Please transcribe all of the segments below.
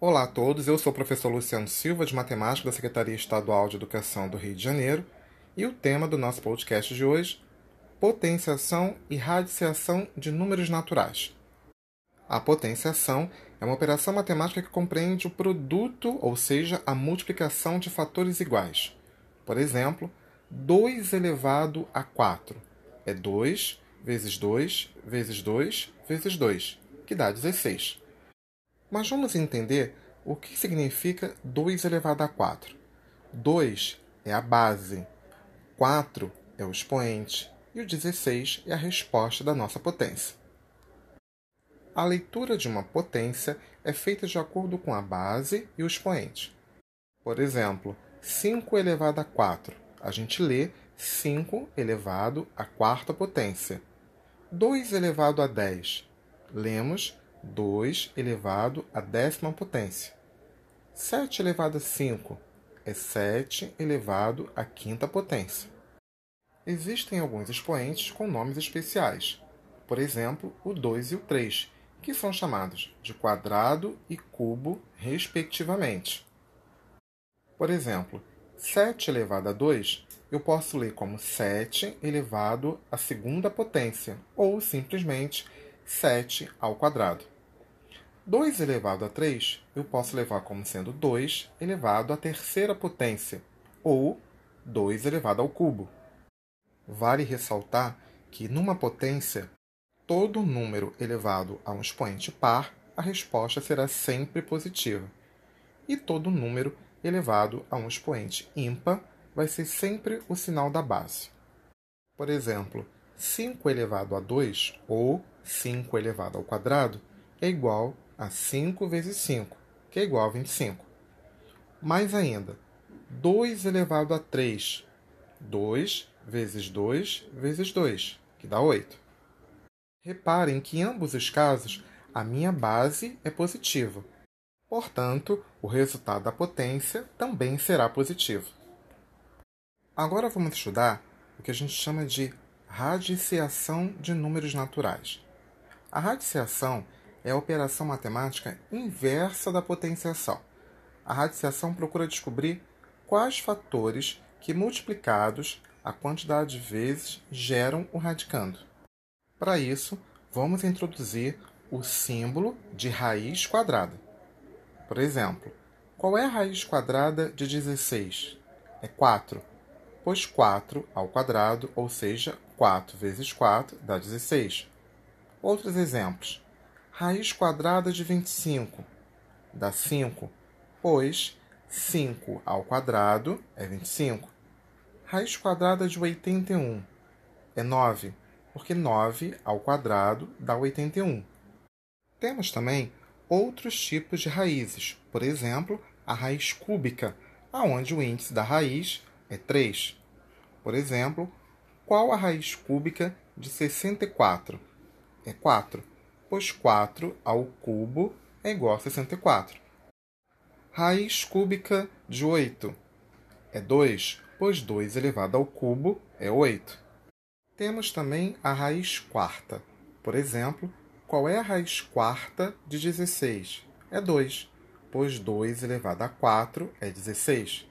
Olá a todos, eu sou o professor Luciano Silva, de Matemática da Secretaria Estadual de Educação do Rio de Janeiro, e o tema do nosso podcast de hoje: potenciação e radiciação de números naturais. A potenciação é uma operação matemática que compreende o produto, ou seja, a multiplicação de fatores iguais. Por exemplo, 2 elevado a 4 é 2 vezes 2 vezes 2 vezes 2, que dá 16. Mas vamos entender o que significa 2 elevado a 4. 2 é a base, 4 é o expoente e o 16 é a resposta da nossa potência. A leitura de uma potência é feita de acordo com a base e o expoente. Por exemplo, 5 elevado a 4. A gente lê 5 elevado à quarta potência. 2 elevado a 10. Lemos 2 elevado à décima potência. 7 elevado a 5 é 7 elevado à quinta potência. Existem alguns expoentes com nomes especiais, por exemplo, o 2 e o 3, que são chamados de quadrado e cubo, respectivamente. Por exemplo, 7 elevado a 2 eu posso ler como 7 elevado à segunda potência, ou simplesmente 7 ao quadrado. 2 elevado a 3 eu posso levar como sendo 2 elevado à terceira potência, ou 2 elevado ao cubo. Vale ressaltar que numa potência, todo número elevado a um expoente par, a resposta será sempre positiva. E todo número elevado a um expoente ímpar vai ser sempre o sinal da base. Por exemplo, 5 elevado a 2 ou 5 elevado ao quadrado é igual a 5 vezes 5, que é igual a 25. Mais ainda, 2 elevado a 3. 2 vezes 2 vezes 2, que dá 8. Reparem que em ambos os casos a minha base é positiva. Portanto, o resultado da potência também será positivo. Agora vamos estudar o que a gente chama de radiciação de números naturais. A radiciação é a operação matemática inversa da potenciação. A radiciação procura descobrir quais fatores que, multiplicados a quantidade de vezes, geram o radicando. Para isso, vamos introduzir o símbolo de raiz quadrada. Por exemplo, qual é a raiz quadrada de 16? É 4, pois 4 ao quadrado, ou seja, 4 vezes 4 dá 16. Outros exemplos. Raiz quadrada de 25 dá 5, pois 5 ao quadrado é 25. Raiz quadrada de 81 é 9, porque 9 ao quadrado dá 81. Temos também outros tipos de raízes, por exemplo, a raiz cúbica, aonde o índice da raiz é 3. Por exemplo, qual a raiz cúbica de 64? É 4 pois 4 ao cubo é igual a 64. Raiz cúbica de 8 é 2, pois 2 elevado ao cubo é 8. Temos também a raiz quarta. Por exemplo, qual é a raiz quarta de 16? É 2, pois 2 elevado a 4 é 16.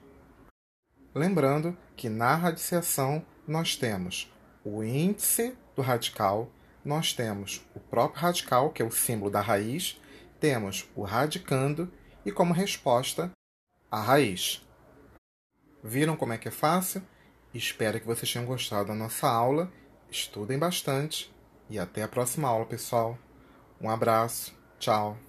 Lembrando que na radiciação nós temos o índice do radical nós temos o próprio radical, que é o símbolo da raiz, temos o radicando e, como resposta, a raiz. Viram como é que é fácil? Espero que vocês tenham gostado da nossa aula. Estudem bastante e até a próxima aula, pessoal. Um abraço. Tchau.